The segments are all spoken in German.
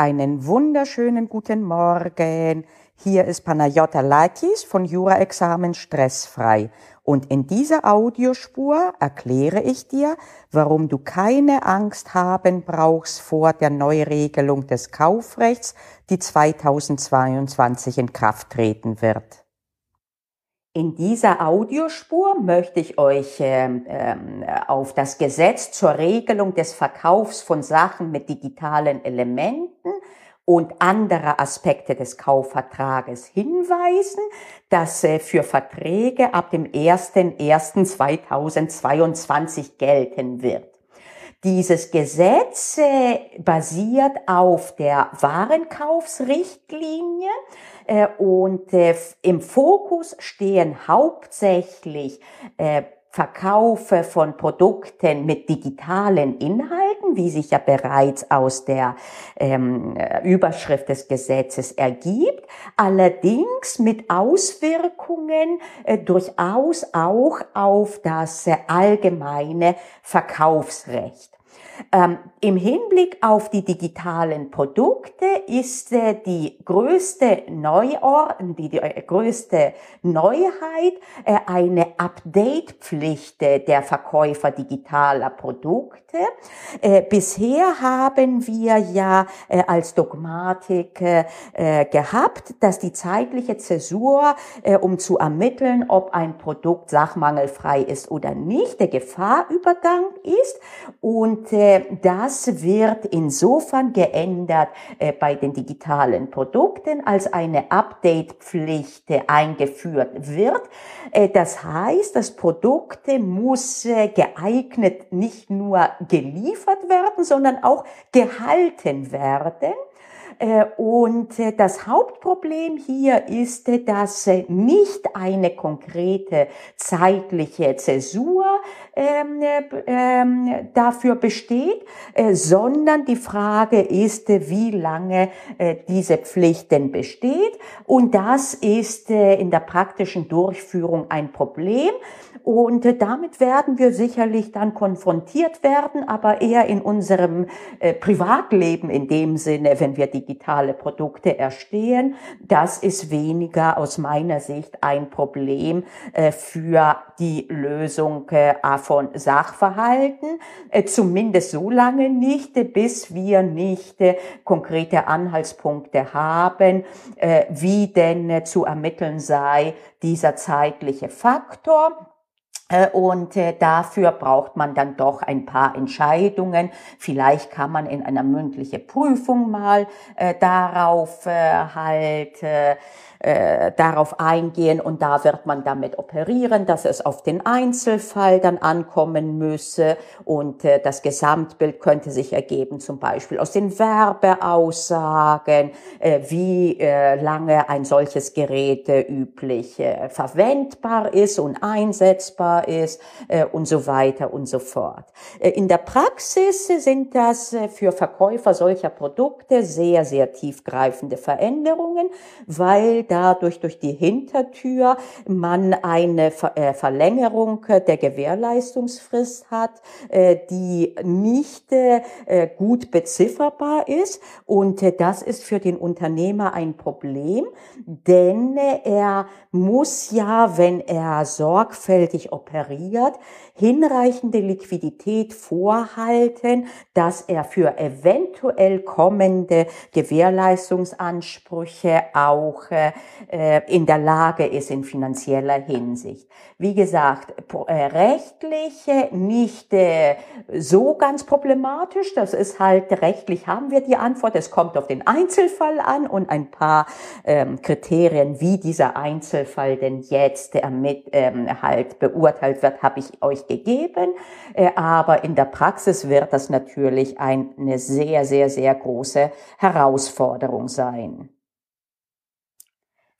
Einen wunderschönen guten Morgen. Hier ist Panayota Lakis von Jura-Examen Stressfrei. Und in dieser Audiospur erkläre ich dir, warum du keine Angst haben brauchst vor der Neuregelung des Kaufrechts, die 2022 in Kraft treten wird. In dieser Audiospur möchte ich euch ähm, ähm, auf das Gesetz zur Regelung des Verkaufs von Sachen mit digitalen Elementen und andere Aspekte des Kaufvertrages hinweisen, das äh, für Verträge ab dem 01.01.2022 gelten wird. Dieses Gesetz äh, basiert auf der Warenkaufsrichtlinie äh, und äh, im Fokus stehen hauptsächlich Verkaufe von Produkten mit digitalen Inhalten, wie sich ja bereits aus der ähm, Überschrift des Gesetzes ergibt, allerdings mit Auswirkungen äh, durchaus auch auf das äh, allgemeine Verkaufsrecht. Ähm, Im Hinblick auf die digitalen Produkte ist äh, die größte Neuordnung, die, die äh, größte Neuheit äh, eine Update-Pflicht der Verkäufer digitaler Produkte. Äh, bisher haben wir ja äh, als Dogmatik äh, gehabt, dass die zeitliche Zäsur, um zu ermitteln, ob ein Produkt sachmangelfrei ist oder nicht, der Gefahrübergang ist und das wird insofern geändert äh, bei den digitalen Produkten, als eine Update-Pflicht eingeführt wird. Äh, das heißt, das Produkt muss äh, geeignet nicht nur geliefert werden, sondern auch gehalten werden. Äh, und äh, das Hauptproblem hier ist, äh, dass nicht eine konkrete zeitliche Zäsur ähm, ähm, dafür besteht, sondern die Frage ist, wie lange diese Pflicht denn besteht. Und das ist in der praktischen Durchführung ein Problem. Und damit werden wir sicherlich dann konfrontiert werden, aber eher in unserem Privatleben in dem Sinne, wenn wir die digitale Produkte erstehen. Das ist weniger aus meiner Sicht ein Problem äh, für die Lösung äh, von Sachverhalten, äh, zumindest so lange nicht, bis wir nicht konkrete Anhaltspunkte haben, wie denn zu ermitteln sei dieser zeitliche Faktor. Äh, und äh, dafür braucht man dann doch ein paar Entscheidungen. Vielleicht kann man in einer mündlichen Prüfung mal äh, darauf halt äh, darauf eingehen und da wird man damit operieren, dass es auf den Einzelfall dann ankommen müsse und äh, das Gesamtbild könnte sich ergeben, zum Beispiel aus den Werbeaussagen, äh, wie äh, lange ein solches Gerät äh, üblich äh, verwendbar ist und einsetzbar ist äh, und so weiter und so fort. Äh, in der Praxis sind das äh, für Verkäufer solcher Produkte sehr, sehr tiefgreifende Veränderungen, weil dadurch durch die Hintertür man eine äh, Verlängerung der Gewährleistungsfrist hat, äh, die nicht äh, gut bezifferbar ist. Und das ist für den Unternehmer ein Problem, denn er muss ja, wenn er sorgfältig operiert, hinreichende Liquidität vorhalten, dass er für eventuell kommende Gewährleistungsansprüche auch äh, in der Lage ist in finanzieller Hinsicht. Wie gesagt, äh, rechtlich nicht äh, so ganz problematisch. Das ist halt rechtlich haben wir die Antwort. Es kommt auf den Einzelfall an und ein paar ähm, Kriterien, wie dieser Einzelfall denn jetzt damit ähm, halt beurteilt wird, habe ich euch gegeben. Äh, aber in der Praxis wird das natürlich eine sehr, sehr, sehr große Herausforderung sein.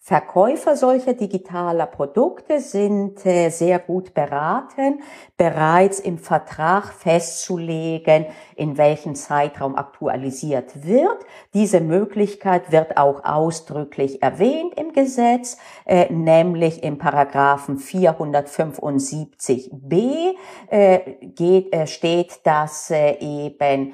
Verkäufer solcher digitaler Produkte sind äh, sehr gut beraten, bereits im Vertrag festzulegen, in welchem Zeitraum aktualisiert wird. Diese Möglichkeit wird auch ausdrücklich erwähnt im Gesetz, äh, nämlich im Paragraphen 475b äh, steht, dass eben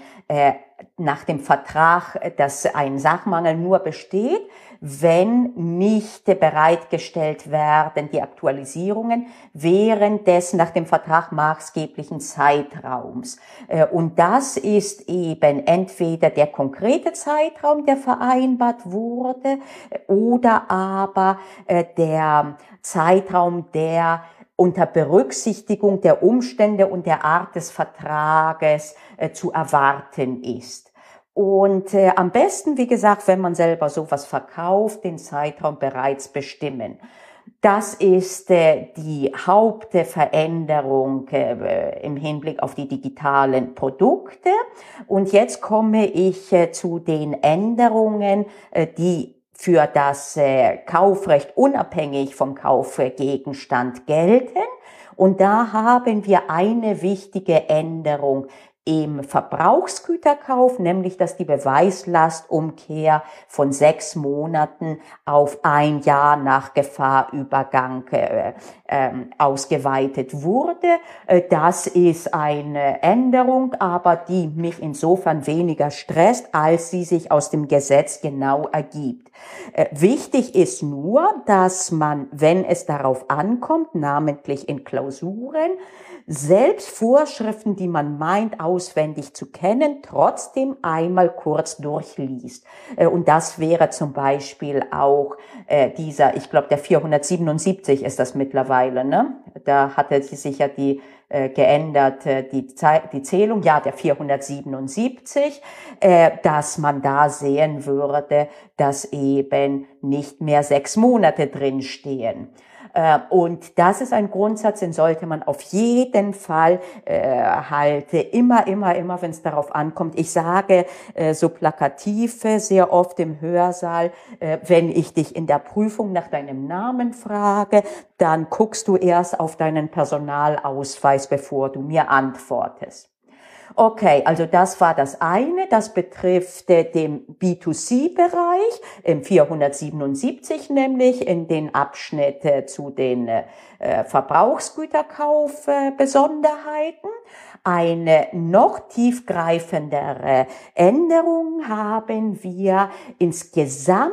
nach dem Vertrag, dass ein Sachmangel nur besteht, wenn nicht bereitgestellt werden die Aktualisierungen während des nach dem Vertrag maßgeblichen Zeitraums. Äh, und das ist eben entweder der konkrete Zeitraum, der vereinbart wurde, oder aber äh, der Zeitraum, der unter Berücksichtigung der Umstände und der Art des Vertrages äh, zu erwarten ist. Und äh, am besten, wie gesagt, wenn man selber sowas verkauft, den Zeitraum bereits bestimmen. Das ist äh, die Hauptveränderung äh, im Hinblick auf die digitalen Produkte. Und jetzt komme ich äh, zu den Änderungen, äh, die für das äh, Kaufrecht unabhängig vom Kaufgegenstand gelten. Und da haben wir eine wichtige Änderung im Verbrauchsgüterkauf, nämlich dass die Beweislastumkehr von sechs Monaten auf ein Jahr nach Gefahrübergang äh, äh, ausgeweitet wurde. Äh, das ist eine Änderung, aber die mich insofern weniger stresst, als sie sich aus dem Gesetz genau ergibt. Äh, wichtig ist nur, dass man, wenn es darauf ankommt, namentlich in Klausuren, selbst Vorschriften, die man meint auswendig zu kennen, trotzdem einmal kurz durchliest. Äh, und das wäre zum Beispiel auch äh, dieser, ich glaube, der 477 ist das mittlerweile, ne? Da hatte sich ja die äh, geändert, die, die Zählung, ja, der 477, äh, dass man da sehen würde, dass eben nicht mehr sechs Monate drinstehen. Äh, und das ist ein Grundsatz, den sollte man auf jeden Fall äh, halt immer, immer, immer, wenn es darauf ankommt. Ich sage äh, so plakative sehr oft im Hörsaal, äh, wenn ich dich in der Prüfung nach deinem Namen frage, dann guckst du erst auf deinen Personalausweis, bevor du mir antwortest. Okay, also das war das eine. Das betrifft äh, den B2C-Bereich im 477 nämlich in den Abschnitt äh, zu den äh, Verbrauchsgüterkauf-Besonderheiten. Eine noch tiefgreifendere Änderung haben wir insgesamt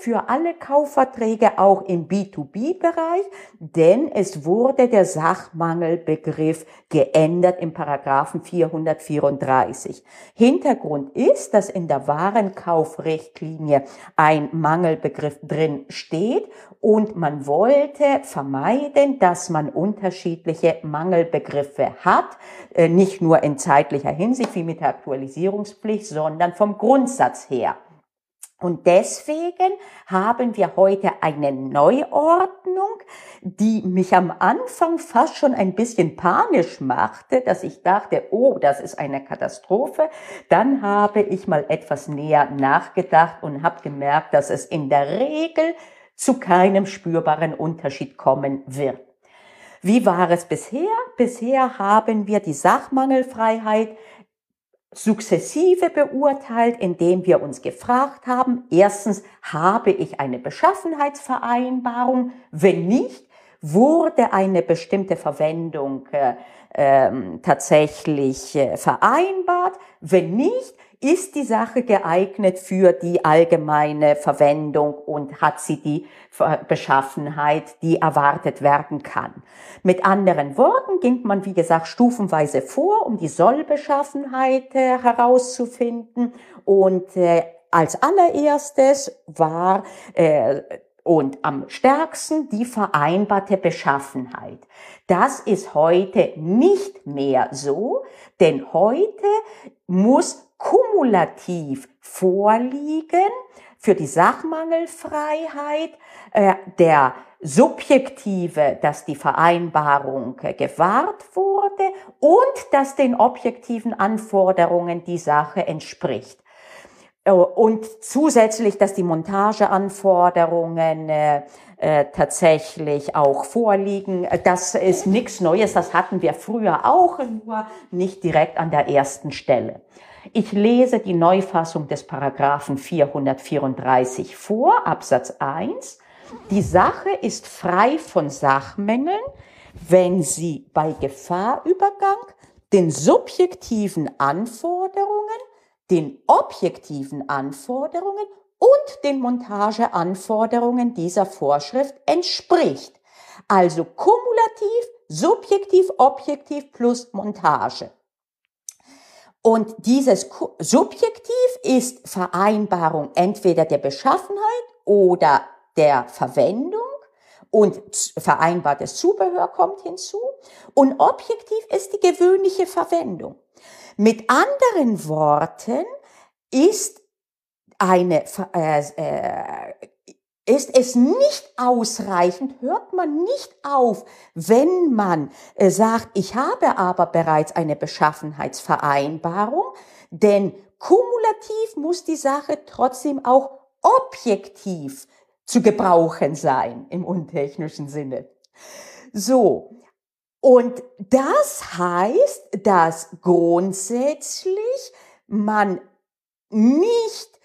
für alle Kaufverträge auch im B2B-Bereich, denn es wurde der Sachmangelbegriff geändert im Paragraphen 434. Hintergrund ist, dass in der Warenkaufrichtlinie ein Mangelbegriff drin steht und man wollte vermeiden, dass man unterschiedliche Mangelbegriffe hat, nicht nur in zeitlicher Hinsicht wie mit der Aktualisierungspflicht, sondern vom Grundsatz her. Und deswegen haben wir heute eine Neuordnung, die mich am Anfang fast schon ein bisschen panisch machte, dass ich dachte, oh, das ist eine Katastrophe. Dann habe ich mal etwas näher nachgedacht und habe gemerkt, dass es in der Regel zu keinem spürbaren Unterschied kommen wird. Wie war es bisher? Bisher haben wir die Sachmangelfreiheit sukzessive beurteilt, indem wir uns gefragt haben, erstens, habe ich eine Beschaffenheitsvereinbarung? Wenn nicht, wurde eine bestimmte Verwendung äh, äh, tatsächlich äh, vereinbart? Wenn nicht, ist die Sache geeignet für die allgemeine Verwendung und hat sie die Beschaffenheit, die erwartet werden kann. Mit anderen Worten ging man, wie gesagt, stufenweise vor, um die Sollbeschaffenheit äh, herauszufinden und äh, als allererstes war äh, und am stärksten die vereinbarte Beschaffenheit. Das ist heute nicht mehr so, denn heute muss kumulativ vorliegen für die Sachmangelfreiheit äh, der subjektive, dass die Vereinbarung äh, gewahrt wurde und dass den objektiven Anforderungen die Sache entspricht. Äh, und zusätzlich, dass die Montageanforderungen äh, tatsächlich auch vorliegen. Das ist nichts Neues, das hatten wir früher auch, nur nicht direkt an der ersten Stelle. Ich lese die Neufassung des Paragraphen 434 vor, Absatz 1. Die Sache ist frei von Sachmängeln, wenn sie bei Gefahrübergang den subjektiven Anforderungen den objektiven Anforderungen und den Montageanforderungen dieser Vorschrift entspricht. Also kumulativ, subjektiv, objektiv plus Montage. Und dieses Subjektiv ist Vereinbarung entweder der Beschaffenheit oder der Verwendung und vereinbartes Zubehör kommt hinzu. Und objektiv ist die gewöhnliche Verwendung. Mit anderen Worten ist eine, äh, äh, ist es nicht ausreichend, hört man nicht auf, wenn man äh, sagt, ich habe aber bereits eine Beschaffenheitsvereinbarung, denn kumulativ muss die Sache trotzdem auch objektiv zu gebrauchen sein im untechnischen Sinne. So. Und das heißt, dass grundsätzlich man nicht,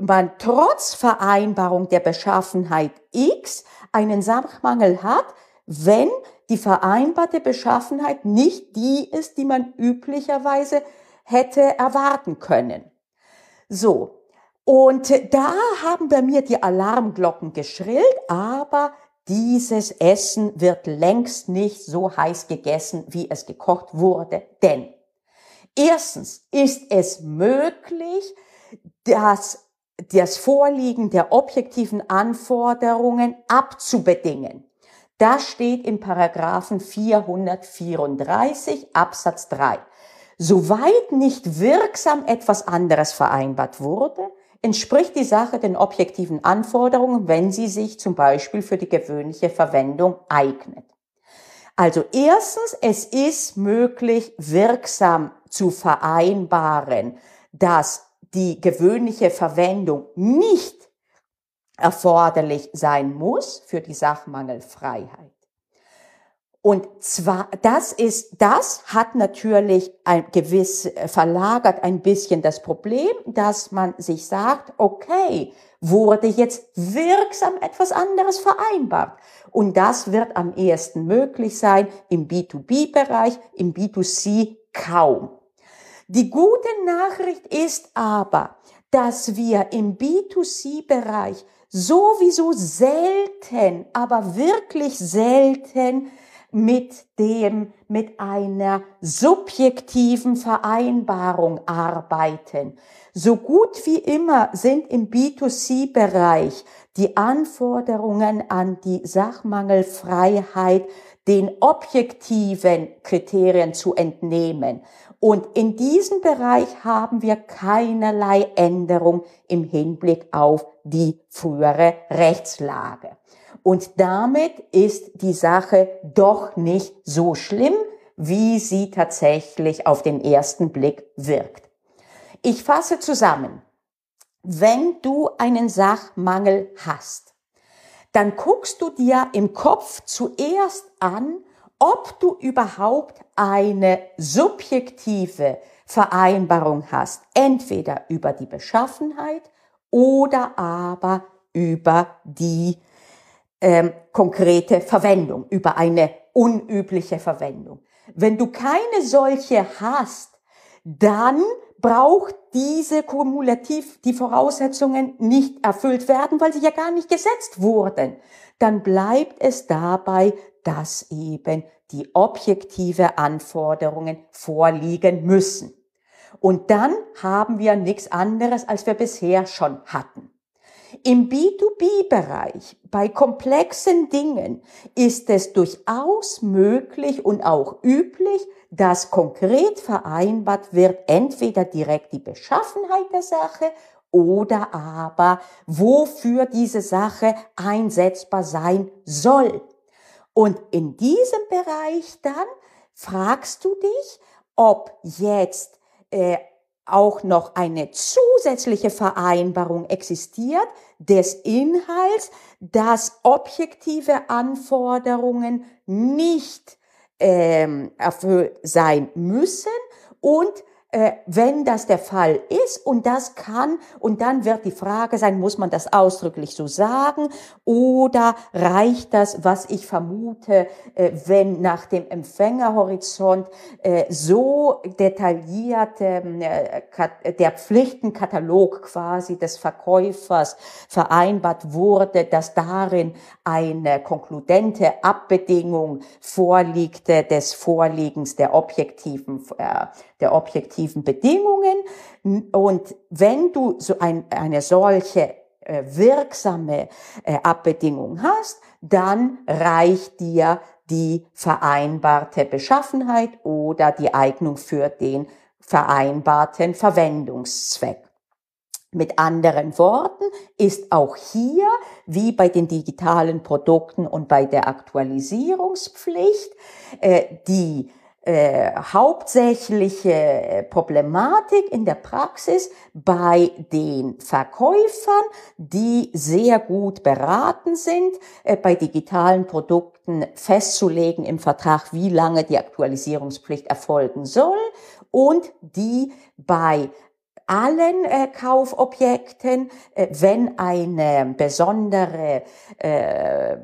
man trotz Vereinbarung der Beschaffenheit X einen Sachmangel hat, wenn die vereinbarte Beschaffenheit nicht die ist, die man üblicherweise hätte erwarten können. So, und da haben bei mir die Alarmglocken geschrillt, aber dieses Essen wird längst nicht so heiß gegessen, wie es gekocht wurde. Denn erstens ist es möglich, dass das Vorliegen der objektiven Anforderungen abzubedingen. Das steht im Paragraphen 434 Absatz 3. Soweit nicht wirksam etwas anderes vereinbart wurde, entspricht die Sache den objektiven Anforderungen, wenn sie sich zum Beispiel für die gewöhnliche Verwendung eignet. Also erstens, es ist möglich, wirksam zu vereinbaren, dass die gewöhnliche Verwendung nicht erforderlich sein muss für die Sachmangelfreiheit. Und zwar, das ist, das hat natürlich ein gewiss, äh, verlagert ein bisschen das Problem, dass man sich sagt, okay, wurde jetzt wirksam etwas anderes vereinbart. Und das wird am ehesten möglich sein im B2B-Bereich, im B2C kaum. Die gute Nachricht ist aber, dass wir im B2C-Bereich sowieso selten, aber wirklich selten mit dem, mit einer subjektiven Vereinbarung arbeiten. So gut wie immer sind im B2C-Bereich die Anforderungen an die Sachmangelfreiheit den objektiven Kriterien zu entnehmen. Und in diesem Bereich haben wir keinerlei Änderung im Hinblick auf die frühere Rechtslage. Und damit ist die Sache doch nicht so schlimm, wie sie tatsächlich auf den ersten Blick wirkt. Ich fasse zusammen. Wenn du einen Sachmangel hast, dann guckst du dir im Kopf zuerst an, ob du überhaupt eine subjektive Vereinbarung hast, entweder über die Beschaffenheit oder aber über die ähm, konkrete Verwendung, über eine unübliche Verwendung. Wenn du keine solche hast, dann braucht diese kumulativ die Voraussetzungen nicht erfüllt werden, weil sie ja gar nicht gesetzt wurden. Dann bleibt es dabei, dass eben die objektive Anforderungen vorliegen müssen. Und dann haben wir nichts anderes, als wir bisher schon hatten. Im B2B-Bereich, bei komplexen Dingen, ist es durchaus möglich und auch üblich, dass konkret vereinbart wird, entweder direkt die Beschaffenheit der Sache oder aber wofür diese Sache einsetzbar sein soll. Und in diesem Bereich dann fragst du dich, ob jetzt äh, auch noch eine zusätzliche Vereinbarung existiert des Inhalts, dass objektive Anforderungen nicht ähm, erfüllt sein müssen und äh, wenn das der Fall ist und das kann, und dann wird die Frage sein, muss man das ausdrücklich so sagen oder reicht das, was ich vermute, äh, wenn nach dem Empfängerhorizont äh, so detailliert ähm, der Pflichtenkatalog quasi des Verkäufers vereinbart wurde, dass darin eine konkludente Abbedingung vorliegte des Vorliegens der objektiven, der objektiven objektiven Bedingungen. Und wenn du so ein, eine solche äh, wirksame äh, Abbedingung hast, dann reicht dir die vereinbarte Beschaffenheit oder die Eignung für den vereinbarten Verwendungszweck. Mit anderen Worten ist auch hier, wie bei den digitalen Produkten und bei der Aktualisierungspflicht, äh, die äh, hauptsächliche äh, Problematik in der Praxis bei den Verkäufern, die sehr gut beraten sind, äh, bei digitalen Produkten festzulegen im Vertrag, wie lange die Aktualisierungspflicht erfolgen soll und die bei allen äh, Kaufobjekten, äh, wenn eine besondere äh,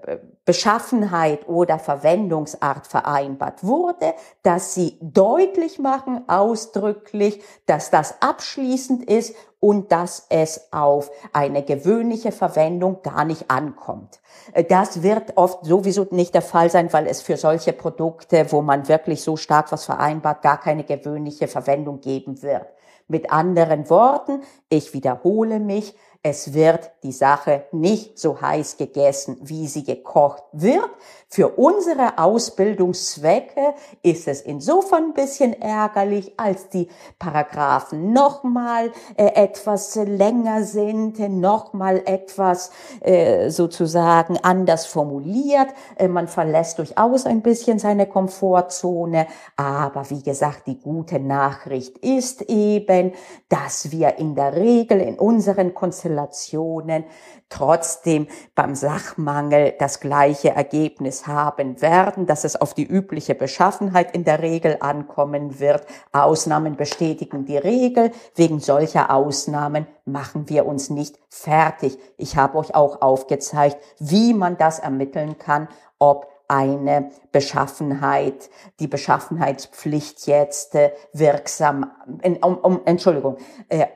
Beschaffenheit oder Verwendungsart vereinbart wurde, dass sie deutlich machen, ausdrücklich, dass das abschließend ist und dass es auf eine gewöhnliche Verwendung gar nicht ankommt. Äh, das wird oft sowieso nicht der Fall sein, weil es für solche Produkte, wo man wirklich so stark was vereinbart, gar keine gewöhnliche Verwendung geben wird. Mit anderen Worten, ich wiederhole mich, es wird die Sache nicht so heiß gegessen, wie sie gekocht wird. Für unsere Ausbildungszwecke ist es insofern ein bisschen ärgerlich, als die Paragraphen nochmal äh, etwas länger sind, nochmal etwas äh, sozusagen anders formuliert. Äh, man verlässt durchaus ein bisschen seine Komfortzone. Aber wie gesagt, die gute Nachricht ist eben, dass wir in der Regel in unseren Konstellationen trotzdem beim Sachmangel das gleiche Ergebnis haben werden, dass es auf die übliche Beschaffenheit in der Regel ankommen wird. Ausnahmen bestätigen die Regel. Wegen solcher Ausnahmen machen wir uns nicht fertig. Ich habe euch auch aufgezeigt, wie man das ermitteln kann, ob eine Beschaffenheit, die Beschaffenheitspflicht jetzt äh, wirksam, um, um, Entschuldigung, äh,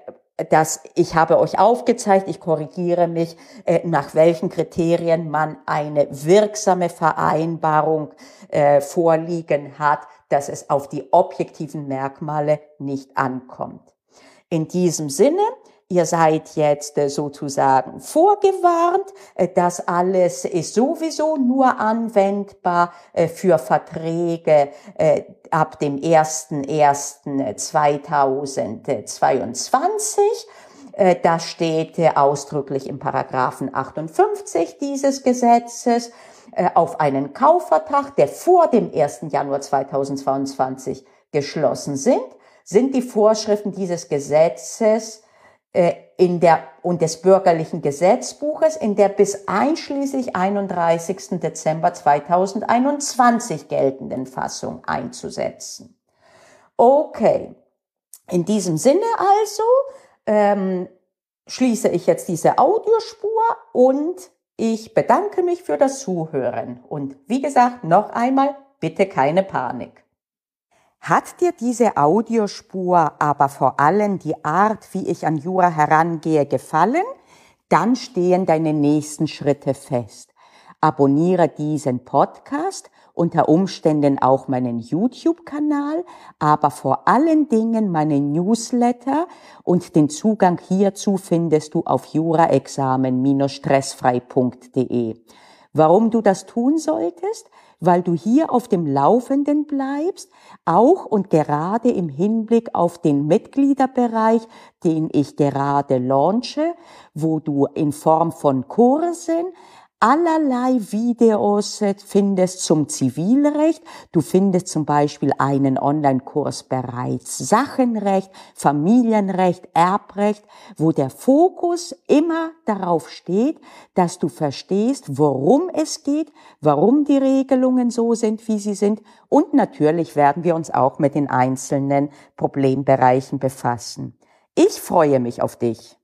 dass ich habe euch aufgezeigt, ich korrigiere mich, äh, nach welchen Kriterien man eine wirksame Vereinbarung äh, vorliegen hat, dass es auf die objektiven Merkmale nicht ankommt. In diesem Sinne Ihr seid jetzt äh, sozusagen vorgewarnt. Das alles ist sowieso nur anwendbar für Verträge ab dem 01.01.2022. Das steht ausdrücklich im Paragraphen 58 dieses Gesetzes auf einen Kaufvertrag, der vor dem 1. Januar 2022 geschlossen sind, sind die Vorschriften dieses Gesetzes äh, in der und des bürgerlichen Gesetzbuches in der bis einschließlich 31. Dezember 2021 geltenden Fassung einzusetzen. Okay, in diesem Sinne also ähm, schließe ich jetzt diese Audiospur und ich bedanke mich für das Zuhören. Und wie gesagt, noch einmal, bitte keine Panik. Hat dir diese Audiospur aber vor allem die Art, wie ich an Jura herangehe, gefallen? Dann stehen deine nächsten Schritte fest. Abonniere diesen Podcast, unter Umständen auch meinen YouTube-Kanal, aber vor allen Dingen meinen Newsletter und den Zugang hierzu findest du auf juraexamen-stressfrei.de. Warum du das tun solltest? Weil du hier auf dem Laufenden bleibst, auch und gerade im Hinblick auf den Mitgliederbereich, den ich gerade launche, wo du in Form von Kursen allerlei Videos findest zum Zivilrecht. Du findest zum Beispiel einen Online-Kurs bereits Sachenrecht, Familienrecht, Erbrecht, wo der Fokus immer darauf steht, dass du verstehst, worum es geht, warum die Regelungen so sind, wie sie sind. Und natürlich werden wir uns auch mit den einzelnen Problembereichen befassen. Ich freue mich auf dich.